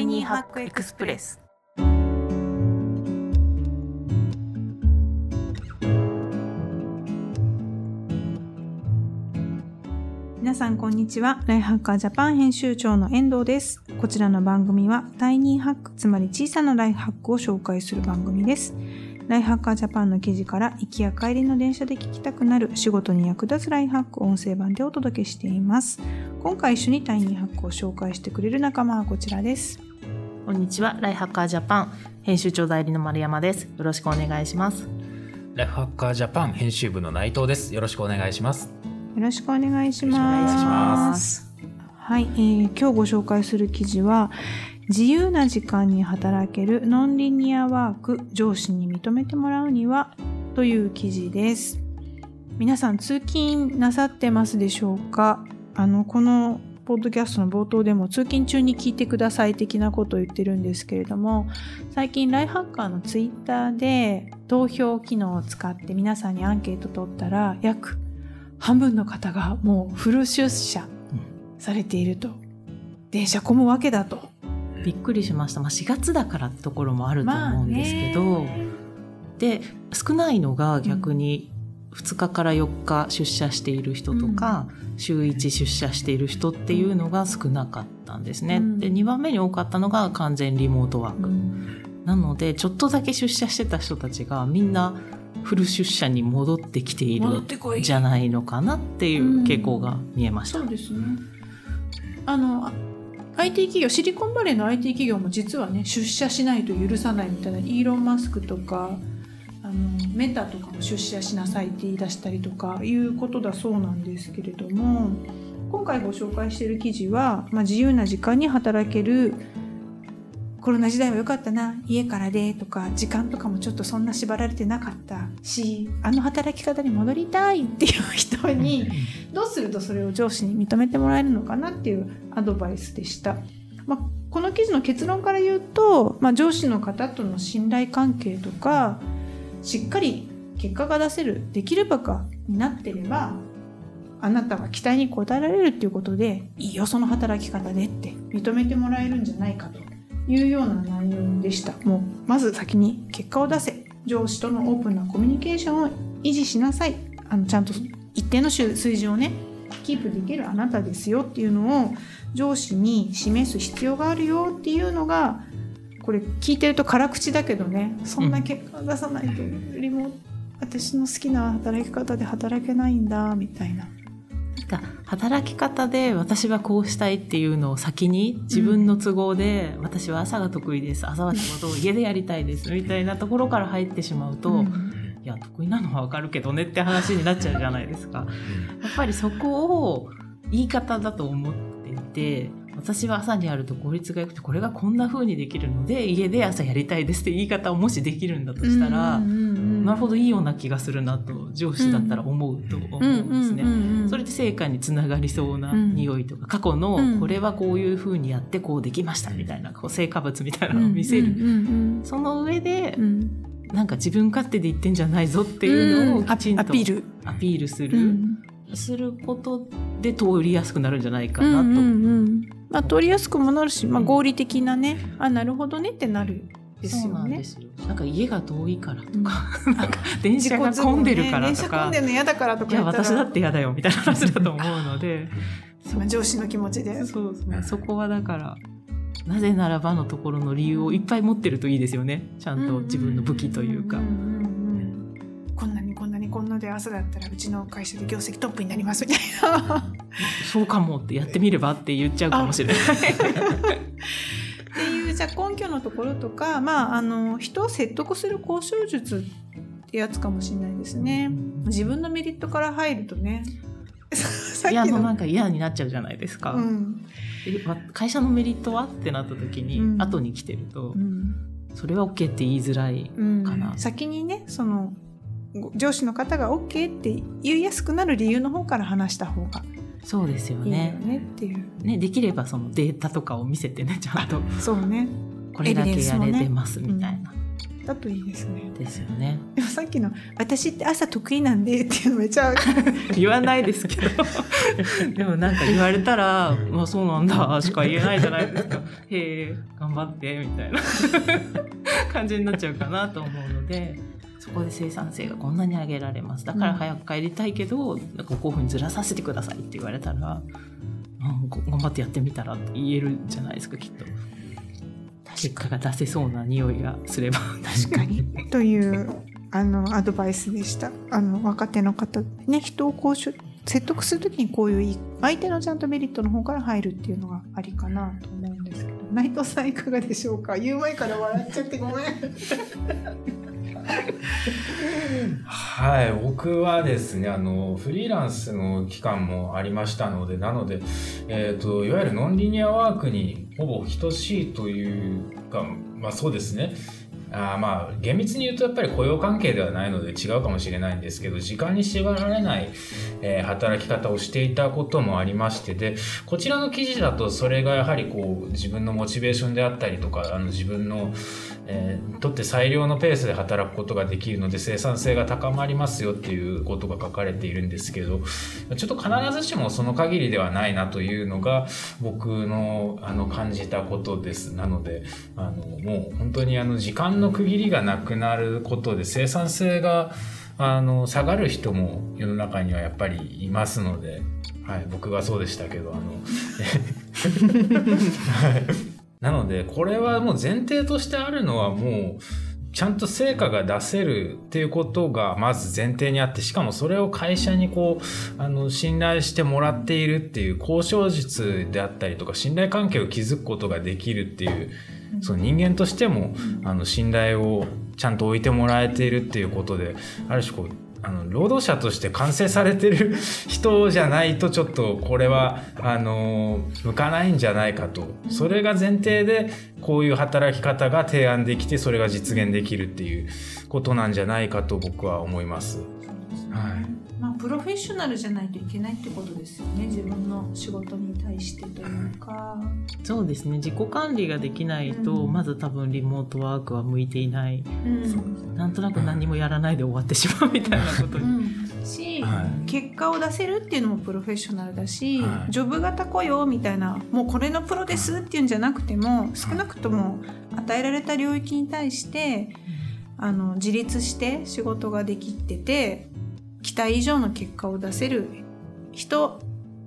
イニーハックエクスプレス。皆さんこんにちは。ライハッカージャパン編集長の遠藤です。こちらの番組はタイニーハックつまり小さなライフハックを紹介する番組です。ライフハッカージャパンの記事から行きや帰りの電車で聞きたくなる仕事に役立つライフハック音声版でお届けしています。今回一緒にタイニーハックを紹介してくれる仲間はこちらです。こんにちはライフハッカージャパン編集長代理の丸山です。よろしくお願いします。ライフハッカージャパン編集部の内藤です。よろしくお願いします。よろしくお願いしよろしくお願いしまます。はい、えー今日ご紹介する記事は自由な時間に働けるノンリニアワーク上司に認めてもらうにはという記事です。皆さん通勤なさってますでしょうか？あのこのポッドキャストの冒頭でも通勤中に聞いてください的なことを言ってるんですけれども最近ライフハッカーのツイッターで投票機能を使って皆さんにアンケート取ったら約半分の方がもうフル出社。されていると。電車混むわけだと。びっくりしました。まあ4月だからってところもあると思うんですけど、で少ないのが逆に2日から4日出社している人とか、週1出社している人っていうのが少なかったんですね。うんで2番目に多かったのが完全リモートワーク。なのでちょっとだけ出社してた人たちがみんなフル出社に戻ってきている戻ってこいじゃないのかなっていう傾向が見えました。そうですねあのあ IT 企業シリコンバレーの IT 企業も実はね出社しないと許さないみたいなイーロン・マスクとかあのメタとかも出社しなさいって言い出したりとかいうことだそうなんですけれども今回ご紹介している記事は、まあ、自由な時間に働けるコロナ時代は良かったな家からでとか時間とかもちょっとそんな縛られてなかったしあの働き方に戻りたいっていう人に どうするとそれを上司に認めてもらえるのかなっていうアドバイスでした。まあ、この記事の結論から言うと、まあ、上司の方との信頼関係とかしっかり結果が出せるできるばかになってればあなたは期待に応えられるっていうことでいいよその働き方でって認めてもらえるんじゃないかというような内容でした。もうまず先に結果を出せ。上司とのオープンなコミュニケーションを維持しなさい。あのちゃんと一定の水水準をねキープできるあなたですよっていうのを上司に示す必要があるよっていうのがこれ聞いてると辛口だけどねそんな結果を出さないと。リモート私の好きな働き方で働けないんだみたいな。なんか働き方で私はこうしたいっていうのを先に自分の都合で、私は朝が得意です。朝は仕事を家でやりたいです。みたいなところから入ってしまうと、うん。いや得意なのはわかるけどねって話になっちゃうじゃないですか。やっぱりそこを言い方だと思っていて私は朝にやると効率が良くてこれがこんな風にできるので家で朝やりたいですって言い方をもしできるんだとしたら、うんうんうんうん。なるほどいいような気がするなと上司だったら思うと思うんですね。それで成果につながりそうなうん匂いとか、過去うん。のこれはこういう風にやってこうできましたみたいなこう成果物みたいなのを見せる、その上でなんか自分勝手で言ってんじゃないぞっていうのをきちんとアピール、アピールする、うん。することで通りやすくなるんじゃないかなと。うんうんうんまあ、通りやすくもなるし、まあ、合理的なね、あなるほどねってなるですよね。なんか家が遠いからとか、うん。なんか電車が混んでるからと自己都合ね電車混んか、でるの嫌だからとかいや私だって嫌だよみたいな話だと思うので、まあ上司の気持ちで。そうそうそこはだからなぜならばのところの理由をいっぱい持ってるといいですよね。ちゃんと自分の武器というか。んんうん。うん。こんなにこんなにこんなで朝だったらうちの会社で業績トップになりますみたいな。そうかもってやってみればって言っちゃうかもしれない。っていうじゃあ根拠のところとか、まあ、あの人を説得する交渉術ってやつかもしれないですね。自分のメリットから入るとね。いやもうなのんか嫌になっちゃうじゃないですか、うん。会社のメリットはってなった時に、うん。後に来てるとうん。それは OK って言いづらいうん。かな先にねそのご上司の方が OK って言いやすくなる理由の方から話した方がそうですよいいよねねっていう。ねできればそのデータとかを見せてねちゃんと。そうね。これだけやれてますみたいな、だといいですね。ですよね。でもさっきの「私って朝得意なんで」っていうのめっちゃ 言わないですけど。でもなんか言われたら「まあそうなんだ」しか言えないじゃないですか「へえ頑張って」みたいな。感じになっちゃうかなと思うのでそこで生産性がこんなに上げられます。だから早く帰りたいけど、なんかこういうふうにずらさせてくださいって言われたら、うん、ご頑張ってやってみたらって言えるじゃないですかきっと。結果が出せそうな匂いがすれば。確かに。というあのアドバイスでした。あの若手の方ね人をこう説得するときにこういう相手のちゃんとメリットの方から入るっていうのがありかなと思うんですけど。内藤さんいかがでしょうか？言う前から笑っちゃってごめん はい、僕はですね、あの、フリーランスの期間もありましたので、なので、えっ、と、いわゆるノンリニアワークにほぼ等しいというか、まあそうですね。あまあ厳密に言うとやっぱり雇用関係ではないので違うかもしれないんですけど時間に縛られない、えー働き方をしていたこともありましてでこちらの記事だとそれがやはりこう自分のモチベーションであったりとかあの自分の、えーとって最良のペースで働くことができるので生産性が高まりますよっていうことが書かれているんですけどちょっと必ずしもその限りではないなというのが僕のあの感じたことです。なのであのもう本当にあの時間の区切りがなくなることで生産性があの下がる人も世の中にはやっぱりいますので、はい、僕がそうでしたけどあの はい。なのでこれはもう前提としてあるのはもうちゃんと成果が出せるっていうことがまず前提にあってしかもそれを会社にこうあの信頼してもらっているっていう交渉術であったりとか信頼関係を築くことができるっていうその人間としてもあの信頼をちゃんと置いてもらえているっていうことである種こうあの労働者として完成されてる人じゃないとちょっとこれはあの向かないんじゃないかとそれが前提でこういう働き方が提案できてそれが実現できるっていうことなんじゃないかと僕は思います。はい。まあプロフェッショナルじゃないといけないってことですよね。自分の仕事に対してというか。そうですね。自己管理ができないと、うん。まず多分リモートワークは向いていない。うん。なんとなく何もやらないで終わってしまうみたいなことに、うん。し、はい。結果を出せるっていうのもプロフェッショナルだし、はい。ジョブ型雇用みたいなもうこれのプロですっていうんじゃなくても少なくとも与えられた領域に対してあの自立して仕事ができてて期待以上の結果を出せる人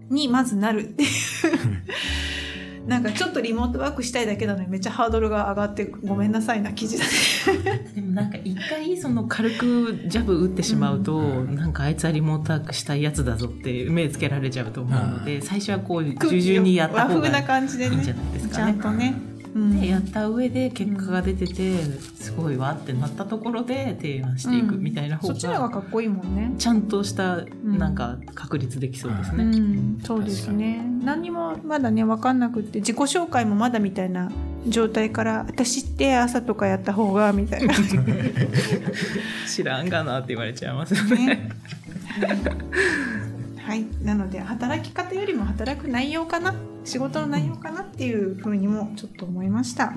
にまずなるっていうなんかちょっとリモートワークしたいだけなのにめっちゃハードルが上がってごめんなさいな記事だね。でもなんか一回その軽くジャブ打ってしまうと、うんなんかあいつはリモートワークしたいやつだぞって目つけられちゃうと思うので、う最初はこう従順にやった方和風なが感じでねいいんじゃないですちかね。ゃんとね。うんでやった上で結果が出ててすごいわってなったところで提案していくみたいな方そっちの方ががかっこいいもんね。ちゃんとしたんなんか確立できそうですうね。ん、そうですね。何にもまだね分かんなくって自己紹介もまだみたいな状態から私って朝とかやった方がみたいな 知らんがなって言われちゃいますよね。ね。はい、なので働き方よりも働く内容かな仕事の内容かなっていうふうにもちょっと思いました。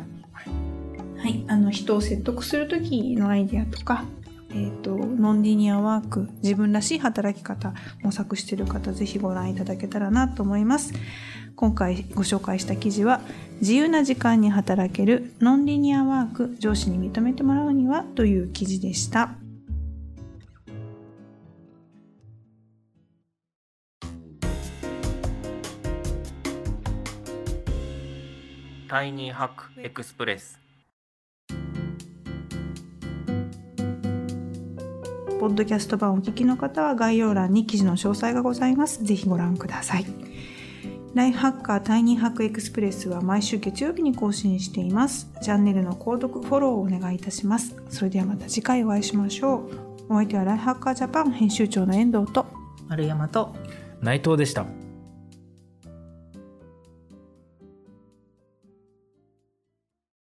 はい、あの人を説得する時のアイデアとか、えー、とノンリニアワーク自分らしい働き方模索している方ぜひご覧いただけたらなと思います。今回ご紹介した記事は自由な時間に働けるノンリニアワーク上司に認めてもらうにはという記事でした。タイニーハックエクスプレスポッドキャスト版をお聞きの方は概要欄に記事の詳細がございます。ぜひご覧ください。ライフハッカータイニーハックエクスプレスは毎週月曜日に更新しています。チャンネルの購読、フォローをお願いいたします。それではまた次回お会いしましょう。お相手はライフハッカージャパン編集長の遠藤と丸山と内藤でした。